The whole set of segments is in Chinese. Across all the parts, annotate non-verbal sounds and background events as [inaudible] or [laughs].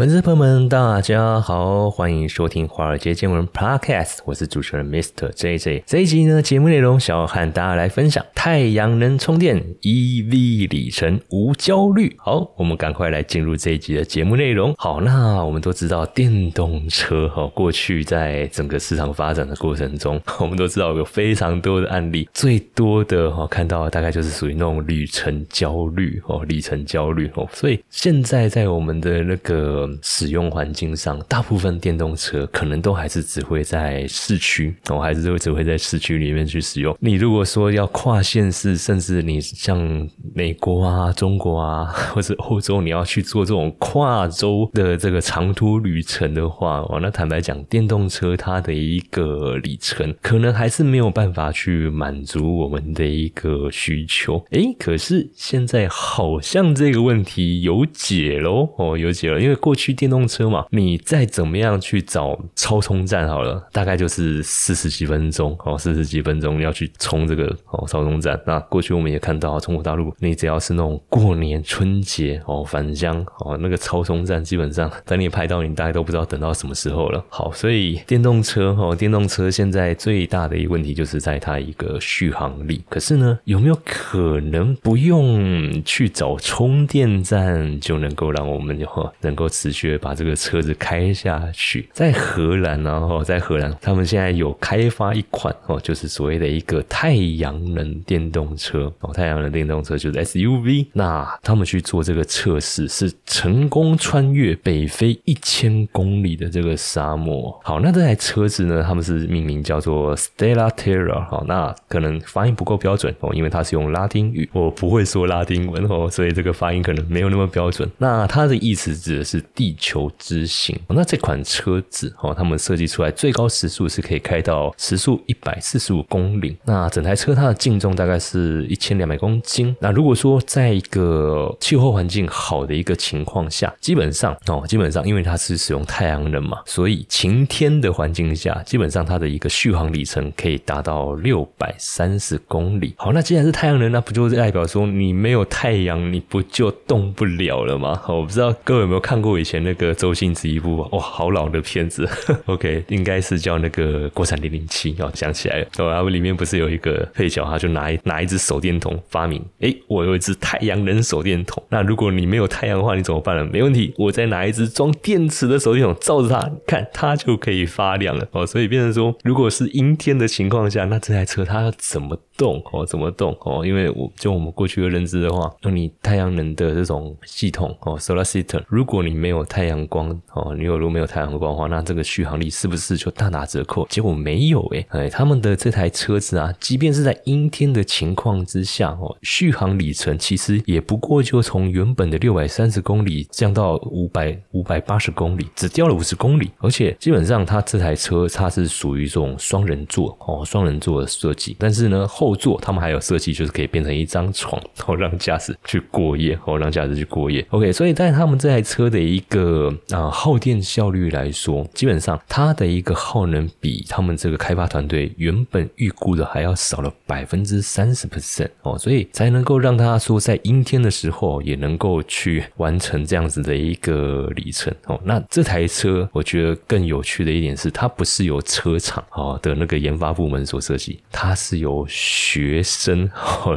粉丝朋友们，大家好，欢迎收听华尔街见闻 Podcast，我是主持人 Mr. JJ。这一集呢，节目内容想要和大家来分享太阳能充电 EV 里程无焦虑。好，我们赶快来进入这一集的节目内容。好，那我们都知道电动车哈，过去在整个市场发展的过程中，[laughs] 我们都知道有非常多的案例，最多的哈看到大概就是属于那种里程焦虑哦，里程焦虑哦。所以现在在我们的那个使用环境上，大部分电动车可能都还是只会在市区，哦，还是会只会在市区里面去使用。你如果说要跨县市，甚至你像美国啊、中国啊，或者欧洲，你要去做这种跨州的这个长途旅程的话，哦，那坦白讲，电动车它的一个里程，可能还是没有办法去满足我们的一个需求。诶，可是现在好像这个问题有解喽，哦，有解了，因为过去。去电动车嘛，你再怎么样去找超充站好了，大概就是四十几分钟哦，四十几分钟要去充这个哦超充站。那过去我们也看到中国大陆，你只要是那种过年春节哦返乡哦，那个超充站基本上等你拍到，你大概都不知道等到什么时候了。好，所以电动车哦，电动车现在最大的一个问题就是在它一个续航力。可是呢，有没有可能不用去找充电站就能够让我们哦能够持续把这个车子开下去，在荷兰呢，哦，在荷兰，他们现在有开发一款哦，就是所谓的一个太阳能电动车哦，太阳能电动车就是 SUV。那他们去做这个测试，是成功穿越北非一千公里的这个沙漠。好，那这台车子呢，他们是命名叫做 Stella Terra。好，那可能发音不够标准哦，因为它是用拉丁语，我不会说拉丁文哦，所以这个发音可能没有那么标准。那它的意思指的是地。球之行，那这款车子哦，他们设计出来最高时速是可以开到时速一百四十五公里。那整台车它的净重大概是一千两百公斤。那如果说在一个气候环境好的一个情况下，基本上哦，基本上因为它是使用太阳能嘛，所以晴天的环境下，基本上它的一个续航里程可以达到六百三十公里。好，那既然是太阳能，那不就是代表说你没有太阳，你不就动不了了吗？我不知道各位有没有看过以前前那个。周星驰一部哇，好老的片子，[laughs] OK，应该是叫那个国产零零七哦，想起来了，哦，他们里面不是有一个配角，他就拿一拿一支手电筒发明，哎，我有一支太阳能手电筒，那如果你没有太阳的话，你怎么办呢？没问题，我再拿一支装电池的手电筒照着它，看它就可以发亮了哦，所以变成说，如果是阴天的情况下，那这台车它要怎么动哦？怎么动哦？因为我就我们过去的认知的话，那你太阳能的这种系统哦，solar system，如果你没没有太阳光哦，你有如果没有太阳光的话，那这个续航力是不是就大打折扣？结果没有诶，哎，他们的这台车子啊，即便是在阴天的情况之下哦，续航里程其实也不过就从原本的六百三十公里降到五百五百八十公里，只掉了五十公里。而且基本上它这台车它是属于这种双人座哦，双人座的设计。但是呢，后座他们还有设计，就是可以变成一张床，然哦，让驾驶去过夜，哦，让驾驶去过夜。OK，所以在他们这台车的一一个啊，耗电效率来说，基本上它的一个耗能比他们这个开发团队原本预估的还要少了百分之三十 percent 哦，所以才能够让他说在阴天的时候也能够去完成这样子的一个里程哦。那这台车我觉得更有趣的一点是，它不是由车厂哦的那个研发部门所设计，它是由学生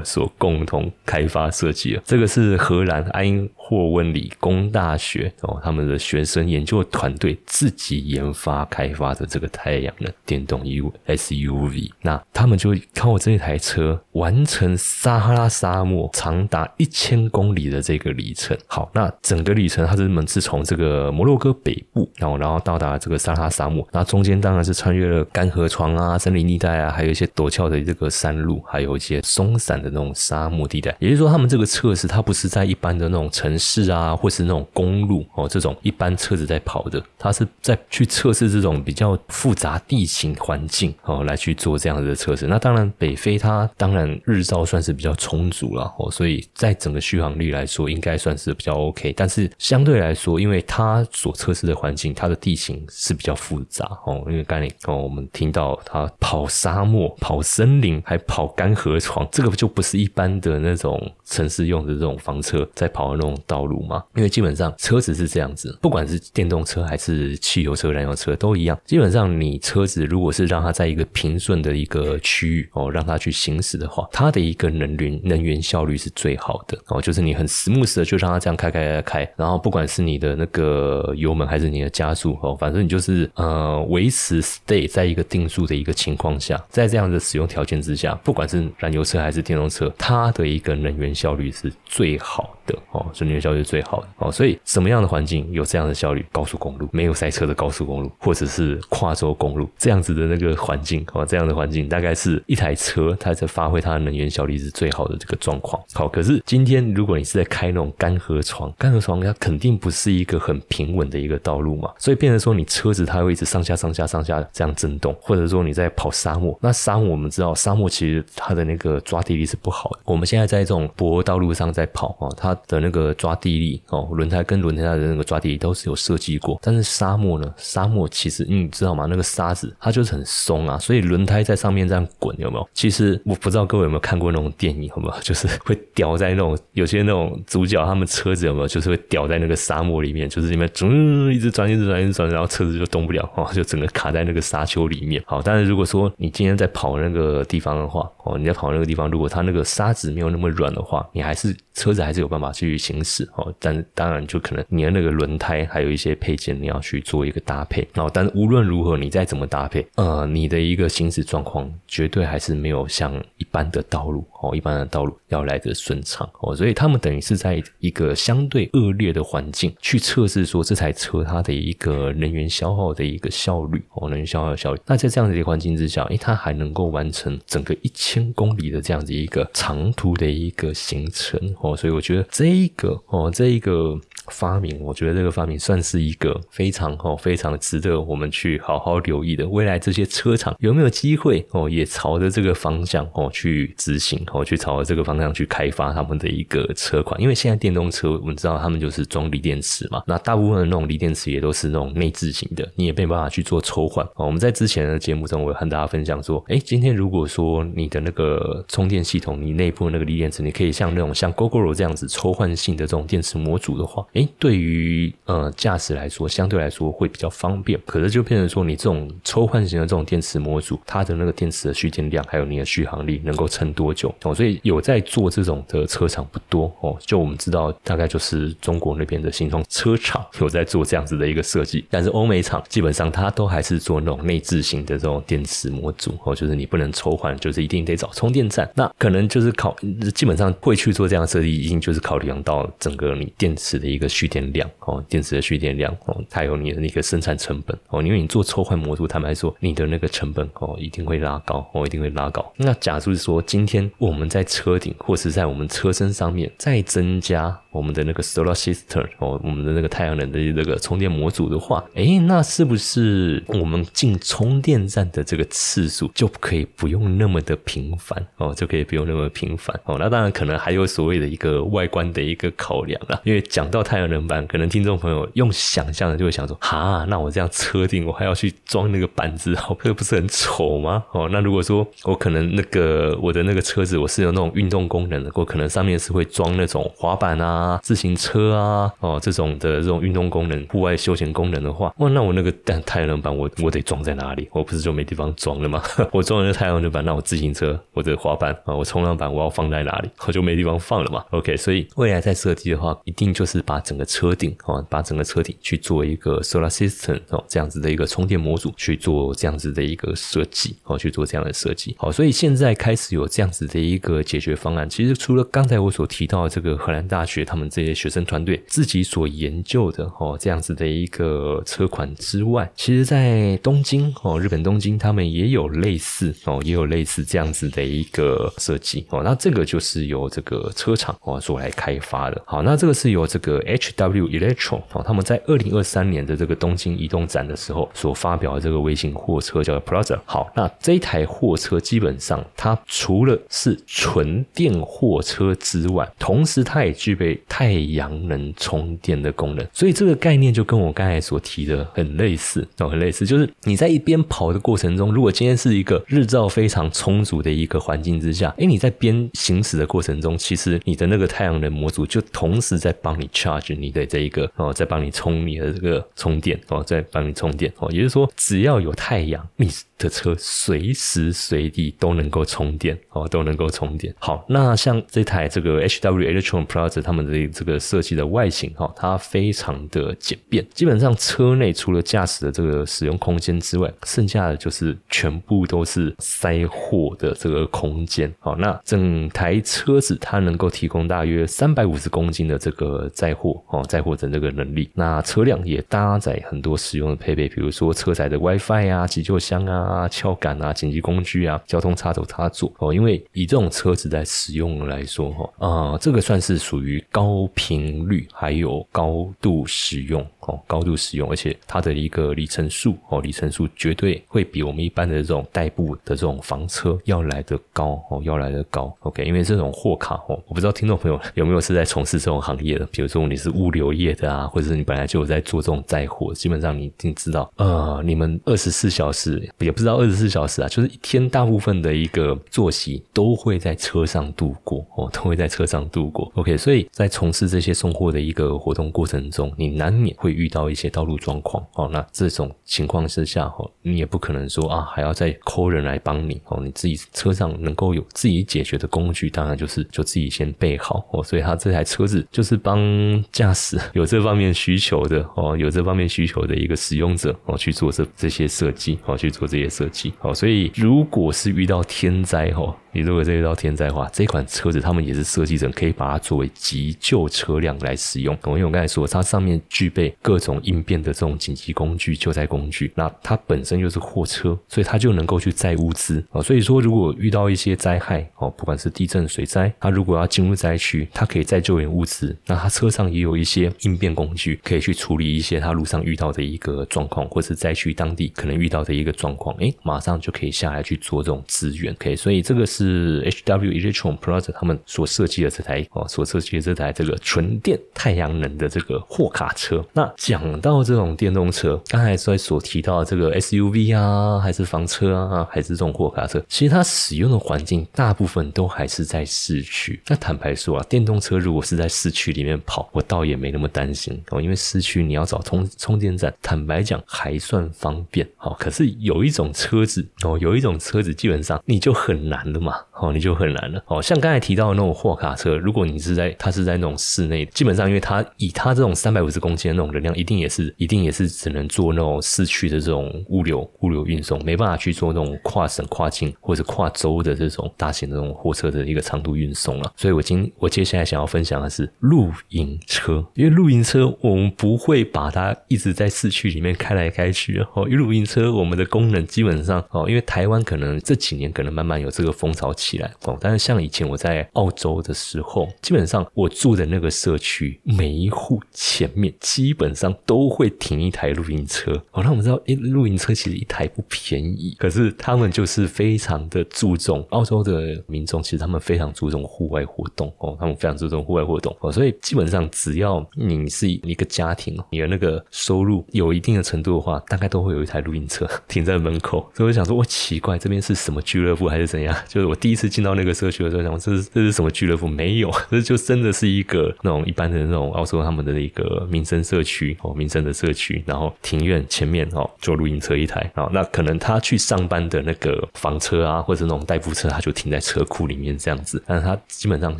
所共同开发设计的。这个是荷兰埃因霍温理工大学哦，他们的。学生研究团队自己研发开发的这个太阳能电动 U SUV，那他们就靠这台车完成撒哈拉沙漠长达一千公里的这个里程。好，那整个里程它是们是从这个摩洛哥北部，然后然后到达这个撒哈拉沙漠，那中间当然是穿越了干河床啊、森林地带啊，还有一些陡峭的这个山路，还有一些松散的那种沙漠地带。也就是说，他们这个测试它不是在一般的那种城城市啊，或是那种公路哦这种。一般车子在跑的，它是在去测试这种比较复杂地形环境哦，来去做这样子的测试。那当然，北非它当然日照算是比较充足了哦，所以在整个续航力来说，应该算是比较 OK。但是相对来说，因为它所测试的环境，它的地形是比较复杂哦。因为刚才哦，我们听到它跑沙漠、跑森林，还跑干河床，这个就不是一般的那种城市用的这种房车在跑的那种道路吗？因为基本上车子是这样子，不管是电动车还是汽油车、燃油车都一样。基本上你车子如果是让它在一个平顺的一个区域哦，让它去行驶的话，它的一个能源能源效率是最好的哦。就是你很 smooth 的就让它这样开开开开，然后不管是你的那个油门还是你的加速哦，反正你就是呃维持 stay 在一个定速的一个情况下，在这样的使用条件之下，不管是燃油车还是电动车，它的一个能源效率是最好的哦，所以能源效率是最好的哦。所以什么样的环境有这样的效率？高速公路没有塞车的高速公路，或者是跨州公路这样子的那个环境哦，这样的环境大概是一台车它在发挥它的能源效率是最好的这个状况。好，可是今天如果你是在开那种干河床，干河床它肯定不是一个很平稳的一个道路嘛，所以变成说你车子它会一直上下上下上下这样震动，或者说你在跑沙漠，那沙漠我们知道沙漠其实它的那个抓地力是不好的。我们现在在这种柏油道路上在跑哦，它的那个抓地力哦，轮胎跟轮胎的那个抓地力都是有设计过，但是沙漠呢，沙漠其实你知道吗？那个沙子它就是很松啊，所以轮胎在上面这样滚有没有？其实我不知道各位有没有看过那种电影，好不好？[laughs] 就是会掉在那种有些那种主角他们车子有没有？就是会掉在那个沙漠里面，就是里面嗯一直转一直转一直转，然后车子就动不了哦，就整个卡在那个沙丘里面。好，但是如果说你今天在跑那个地方的话哦，你在跑那个地方，如果它那个沙子没有那么软的话，你还是车子还是有办法去行驶是哦。但当然就可能你的那个轮胎还有一些配件你要去做一个搭配然哦。但无论如何，你再怎么搭配，呃，你的一个行驶状况绝对还是没有像一般的道路哦，一般的道路要来的顺畅哦。所以他们等于是在一个相对恶劣的环境去测试说这台车它的一个能源消耗的一个效率哦，能源消耗的效率。那在这样子的环境之下，诶，它还能够完成整个一千公里的这样子一个长途的一个行程哦。所以我觉得这一个哦，这一个。发明，我觉得这个发明算是一个非常哦，非常值得我们去好好留意的。未来这些车厂有没有机会哦，也朝着这个方向哦去执行哦，去朝着这个方向去开发他们的一个车款？因为现在电动车我们知道他们就是装锂电池嘛，那大部分的那种锂电池也都是那种内置型的，你也没办法去做抽换哦。我们在之前的节目中，我有和大家分享说，哎，今天如果说你的那个充电系统，你内部那个锂电池，你可以像那种像 GoGoRo 这样子抽换性的这种电池模组的话。哎，对于呃驾驶来说，相对来说会比较方便。可是就变成说，你这种抽换型的这种电池模组，它的那个电池的蓄电量，还有你的续航力能够撑多久哦？所以有在做这种的车厂不多哦。就我们知道，大概就是中国那边的新通车厂有在做这样子的一个设计。但是欧美厂基本上它都还是做那种内置型的这种电池模组哦，就是你不能抽换，就是一定得找充电站。那可能就是考，基本上会去做这样设计，已经就是考量到整个你电池的一个蓄电。量哦，电池的蓄电量哦，还有你的那个生产成本哦，因为你做抽换模组，坦白说，你的那个成本哦，一定会拉高哦，一定会拉高。那假如说今天我我们在车顶或是在我们车身上面再增加。我们的那个 solar system 哦，我们的那个太阳能的那个充电模组的话，哎，那是不是我们进充电站的这个次数就可以不用那么的频繁哦，就可以不用那么频繁哦？那当然可能还有所谓的一个外观的一个考量啦，因为讲到太阳能板，可能听众朋友用想象的就会想说，哈，那我这样车顶我还要去装那个板子，哦，这不是很丑吗？哦，那如果说我可能那个我的那个车子我是有那种运动功能的，我可能上面是会装那种滑板啊。自行车啊，哦，这种的这种运动功能、户外休闲功能的话，哇，那我那个但太阳能板，我我得装在哪里？我不是就没地方装了吗？[laughs] 我装了太阳能板，那我自行车、我的滑板啊，我冲浪板，我要放在哪里？我就没地方放了嘛。OK，所以未来在设计的话，一定就是把整个车顶哦，把整个车顶去做一个 solar system 哦，这样子的一个充电模组去做这样子的一个设计哦，去做这样的设计。好，所以现在开始有这样子的一个解决方案。其实除了刚才我所提到的这个荷兰大学。他们这些学生团队自己所研究的哦，这样子的一个车款之外，其实，在东京哦，日本东京，他们也有类似哦，也有类似这样子的一个设计哦。那这个就是由这个车厂哦所来开发的。好，那这个是由这个 H W Electro 哦，他们在二零二三年的这个东京移动展的时候所发表的这个微型货车叫 Plaza。好，那这一台货车基本上它除了是纯电货车之外，同时它也具备太阳能充电的功能。所以这个概念就跟我刚才所提的很类似哦，很类似。就是你在一边跑的过程中，如果今天是一个日照非常充足的一个环境之下，哎，你在边行驶的过程中，其实你的那个太阳能模组就同时在帮你 charge 你的这一个哦，在帮你充你的这个充电哦，在帮你充电哦。也就是说，只要有太阳，你的车随时随地都能够充电哦，都能够充电。好，那像这台这个 H W Electron Plus 他们的这个设计的外形哈，它非常的简便，基本上车内除了驾驶的这个使用空间之外，剩下的就是全部都是塞货的这个空间。好，那整台车子它能够提供大约三百五十公斤的这个载货哦，载货的这个能力。那车辆也搭载很多实用的配备，比如说车载的 WiFi 啊、急救箱啊、撬杆啊、紧急工具啊、交通插头插座哦。因为以这种车子在使用来说哈，啊，这个算是属于高频率还有高度使用。哦，高度使用，而且它的一个里程数哦，里程数绝对会比我们一般的这种代步的这种房车要来的高哦，要来的高。OK，因为这种货卡哦，我不知道听众朋友有没有是在从事这种行业的，比如说你是物流业的啊，或者是你本来就有在做这种载货，基本上你一定知道，呃，你们二十四小时也不知道二十四小时啊，就是一天大部分的一个作息都会在车上度过哦，都会在车上度过。OK，所以在从事这些送货的一个活动过程中，你难免会。遇到一些道路状况哦，那这种情况之下哦，你也不可能说啊还要再抠人来帮你哦，你自己车上能够有自己解决的工具，当然就是就自己先备好哦。所以他这台车子就是帮驾驶 [laughs] 有这方面需求的哦，有这方面需求的一个使用者哦去做这这些设计哦，去做这些设计哦。所以如果是遇到天灾哦。你如果这遇到天灾的话，这款车子他们也是设计成可以把它作为急救车辆来使用。因为我刚才说，它上面具备各种应变的这种紧急工具、救灾工具。那它本身就是货车，所以它就能够去载物资啊。所以说，如果遇到一些灾害哦，不管是地震、水灾，它如果要进入灾区，它可以载救援物资。那它车上也有一些应变工具，可以去处理一些它路上遇到的一个状况，或是灾区当地可能遇到的一个状况。哎，马上就可以下来去做这种支援。OK，所以这个是。H W Electron Plus 他们所设计的这台哦，所设计的这台这个纯电太阳能的这个货卡车。那讲到这种电动车，刚才在所提到的这个 S U V 啊，还是房车啊，还是这种货卡车，其实它使用的环境大部分都还是在市区。那坦白说啊，电动车如果是在市区里面跑，我倒也没那么担心哦，因为市区你要找充充电站，坦白讲还算方便。好，可是有一种车子哦，有一种车子基本上你就很难了嘛。哦，你就很难了。哦，像刚才提到的那种货卡车，如果你是在它是在那种室内，基本上因为它以它这种三百五十公斤的那种能量，一定也是一定也是只能做那种市区的这种物流物流运送，没办法去做那种跨省跨境或者跨州的这种大型的这种货车的一个长途运送了。所以我今我接下来想要分享的是露营车，因为露营车我们不会把它一直在市区里面开来开去哦，因为露营车我们的功能基本上哦，因为台湾可能这几年可能慢慢有这个风潮。起来哦，但是像以前我在澳洲的时候，基本上我住的那个社区，每一户前面基本上都会停一台露营车哦。那我们知道，诶，露营车其实一台不便宜，可是他们就是非常的注重澳洲的民众，其实他们非常注重户外活动哦，他们非常注重户外活动哦，所以基本上只要你是一个家庭，你的那个收入有一定的程度的话，大概都会有一台露营车 [laughs] 停在门口。所以我想说，我奇怪这边是什么俱乐部还是怎样？[laughs] 就是我第一次。进到那个社区的时候，想这是这是什么俱乐部？没有，[laughs] 这就真的是一个那种一般的那种澳洲他们的一个民生社区哦，民生的社区。然后庭院前面哦，就露营车一台哦，那可能他去上班的那个房车啊，或者那种代步车，他就停在车库里面这样子。但是他基本上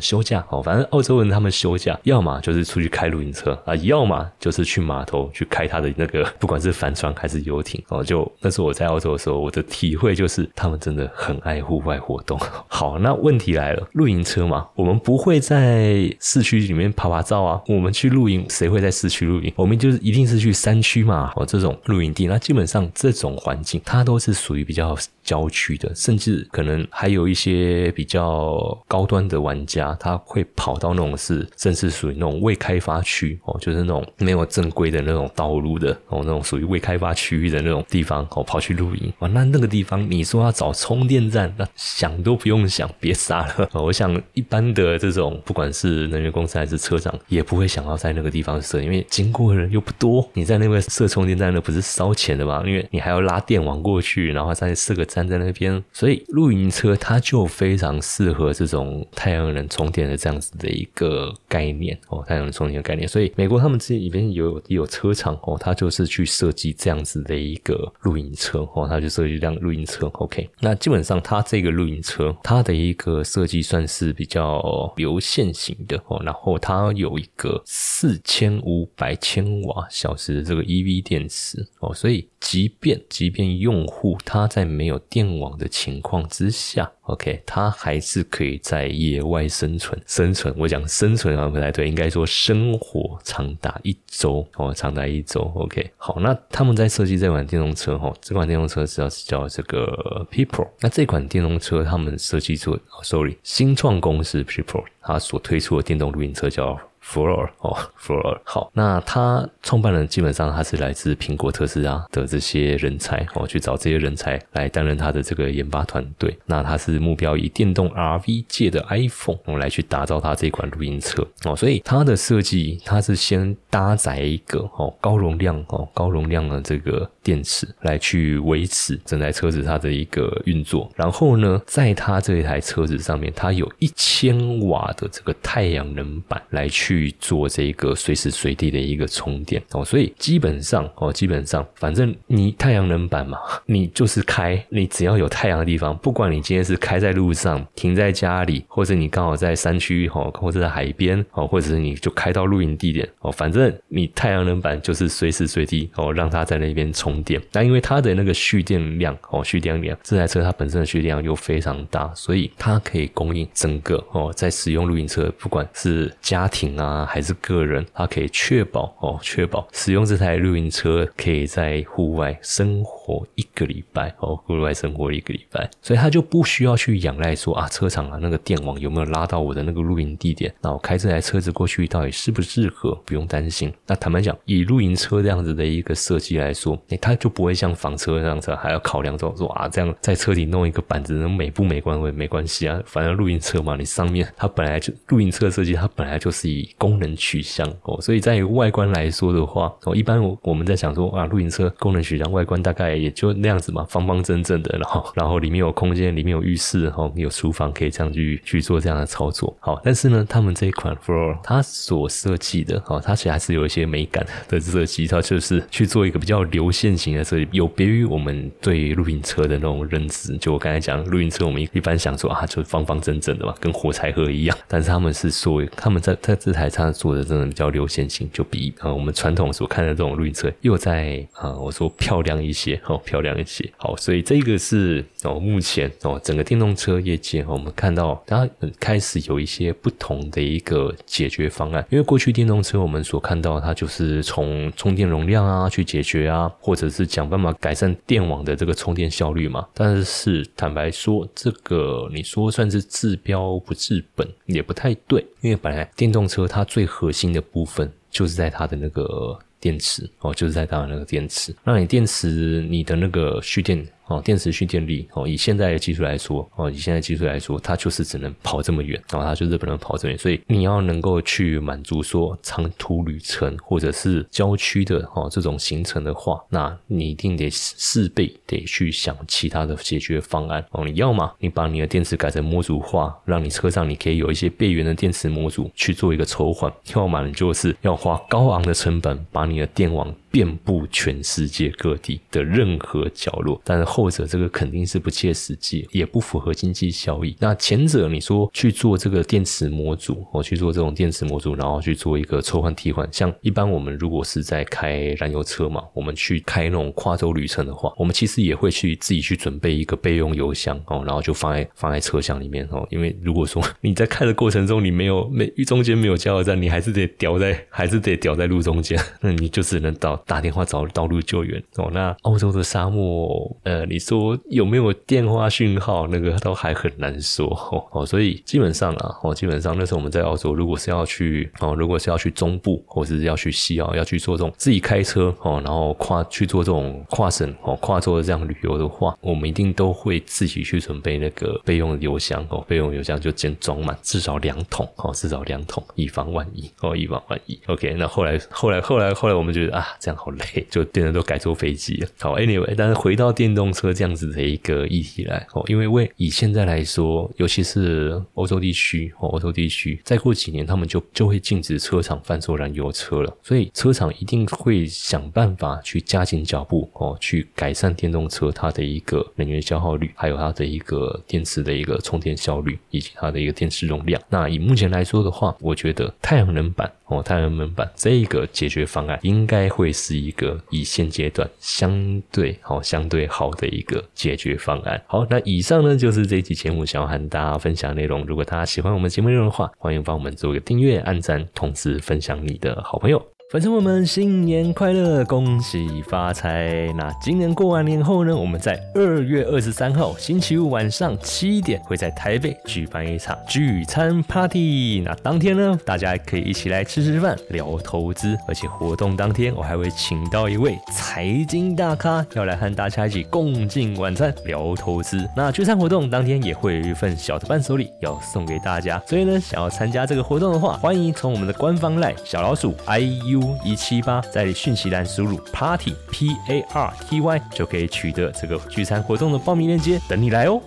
休假哦，反正澳洲人他们休假，要么就是出去开露营车啊，要么就是去码头去开他的那个，不管是帆船还是游艇哦。就那是我在澳洲的时候，我的体会就是他们真的很爱户外活动。[laughs] 好，那问题来了，露营车嘛，我们不会在市区里面拍拍照啊。我们去露营，谁会在市区露营？我们就是一定是去山区嘛，哦，这种露营地，那基本上这种环境它都是属于比较郊区的，甚至可能还有一些比较高端的玩家，他会跑到那种是，甚至属于那种未开发区哦，就是那种没有正规的那种道路的哦，那种属于未开发区域的那种地方哦，跑去露营哦，那那个地方你说要找充电站，那想都不用想，别傻了。我想一般的这种不管是能源公司还是车长，也不会想要在那个地方设，因为经过人又不多。你在那边设充电站，那不是烧钱的吗？因为你还要拉电网过去，然后再设个站在那边。所以露营车它就非常适合这种太阳能充电的这样子的一个概念哦，太阳能充电的概念。所以美国他们这里边有有车厂哦，它就是去设计这样子的一个露营车哦，它就设计一辆露营车。OK，那基本上它这个露营车它的一个设计算是比较流线型的哦，然后它有一个四千五百千千瓦小时的这个 EV 电池哦，所以即便即便用户他在没有电网的情况之下，OK，他还是可以在野外生存生存。我讲生存啊不太对，应该说生活长达一周哦，长达一周。OK，好，那他们在设计这款电动车哈，这款电动车是要叫这个 People。那这款电动车他们设计出，Sorry，新创公司 People，它所推出的电动露营车叫。Floor 哦，Floor 好，那他创办人基本上他是来自苹果、特斯拉的这些人才哦，去找这些人才来担任他的这个研发团队。那他是目标以电动 RV 界的 iPhone 来去打造他这款录音车哦，所以它的设计它是先搭载一个哦高容量哦高容量的这个电池来去维持整台车子它的一个运作，然后呢，在它这一台车子上面，它有一千瓦的这个太阳能板来去。去做这个随时随地的一个充电哦，所以基本上哦，基本上反正你太阳能板嘛，[laughs] 你就是开，你只要有太阳的地方，不管你今天是开在路上、停在家里，或者你刚好在山区哦，或者在海边哦，或者是你就开到露营地点哦，反正你太阳能板就是随时随地哦，让它在那边充电。那因为它的那个蓄电量哦，蓄电量这台车它本身的蓄电量又非常大，所以它可以供应整个哦，在使用露营车，不管是家庭啊。啊，还是个人，他可以确保哦，确保使用这台露营车可以在户外生活活一个礼拜哦，户外生活一个礼拜，所以他就不需要去仰赖说啊，车厂啊那个电网有没有拉到我的那个露营地点，那我开这台车子过去到底适不适合，不用担心。那坦白讲，以露营车这样子的一个设计来说，哎，他就不会像房车这样子还要考量说说啊，这样在车底弄一个板子，能美不美观？会没关系啊，反正露营车嘛，你上面它本来就露营车设计，它本来就是以功能取向哦，所以在外观来说的话哦，一般我我们在想说啊，露营车功能取向外观大概也就那样子嘛，方方正正的，然后 [laughs] 然后里面有空间，里面有浴室，哈，有厨房可以这样去去做这样的操作。好，但是呢，他们这一款 Floor 它所设计的哦，它其实还是有一些美感的设计，它就是去做一个比较流线型的设计，有别于我们对露营车的那种认知。就我刚才讲，露营车我们一般想说啊，就方方正正的嘛，跟火柴盒一样，但是他们是说他们在在这台车。做的真的比较流线型，就比呃我们传统所看的这种露营车又在啊我说漂亮一些哦，漂亮一些。好，所以这个是哦目前哦整个电动车业界哦我们看到它开始有一些不同的一个解决方案。因为过去电动车我们所看到它就是从充电容量啊去解决啊，或者是想办法改善电网的这个充电效率嘛。但是坦白说，这个你说算是治标不治本也不太对，因为本来电动车它最核心的部分就是在它的那个电池哦，就是在刚刚那个电池。那你电池你的那个蓄电。哦，电池蓄电力哦，以现在的技术来说，哦，以现在技术来说，它就是只能跑这么远，然后它就是不能跑这么远，所以你要能够去满足说长途旅程或者是郊区的哦这种行程的话，那你一定得势必得去想其他的解决方案哦。你要么你把你的电池改成模组化，让你车上你可以有一些备源的电池模组去做一个抽换；要么你就是要花高昂的成本把你的电网遍布全世界各地的任何角落，但是。后者这个肯定是不切实际，也不符合经济效益。那前者你说去做这个电池模组，哦，去做这种电池模组，然后去做一个抽换替换，像一般我们如果是在开燃油车嘛，我们去开那种跨州旅程的话，我们其实也会去自己去准备一个备用油箱哦，然后就放在放在车厢里面哦，因为如果说 [laughs] 你在开的过程中你没有没中间没有加油站，你还是得掉在还是得掉在路中间，[laughs] 那你就只能到打电话找道路救援哦。那欧洲的沙漠，呃，你说有没有电话讯号？那个都还很难说哦。所以基本上啊，哦，基本上那时候我们在澳洲，如果是要去哦，如果是要去中部，或是要去西澳，要去做这种自己开车哦，然后跨去做这种跨省哦、跨州的这样旅游的话，我们一定都会自己去准备那个备用油箱哦，备用油箱就先装满至少两桶哦，至少两桶，以防万一哦，以防万一。OK，那后来后来后来后来我们觉得啊，这样好累，就变得都改坐飞机了。好，Anyway，但是回到电动车这样子的一个议题来哦，因为为以现在来说，尤其是欧洲地区哦，欧洲地区再过几年他们就就会禁止车厂贩售燃油车了，所以车厂一定会想办法去加紧脚步哦，去改善电动车它的一个能源消耗率，还有它的一个电池的一个充电效率，以及它的一个电池容量。那以目前来说的话，我觉得太阳能板哦，太阳能板这一个解决方案应该会是一个以现阶段相对好、相对好的一个解决方案。好，那以上呢就是这一期节目想要和大家分享内容。如果大家喜欢我们节目内容的话，欢迎帮我们做一个订阅、按赞，同时分享你的好朋友。粉丝们，新年快乐，恭喜发财！那今年过完年后呢，我们在二月二十三号星期五晚上七点，会在台北举办一场聚餐 party。那当天呢，大家可以一起来吃吃饭、聊投资，而且活动当天我还会请到一位财经大咖，要来和大家一起共进晚餐、聊投资。那聚餐活动当天也会有一份小的伴手礼要送给大家，所以呢，想要参加这个活动的话，欢迎从我们的官方 LINE 小老鼠 iu。一七八，在讯息栏输入 party p a r t y 就可以取得这个聚餐活动的报名链接，等你来哦。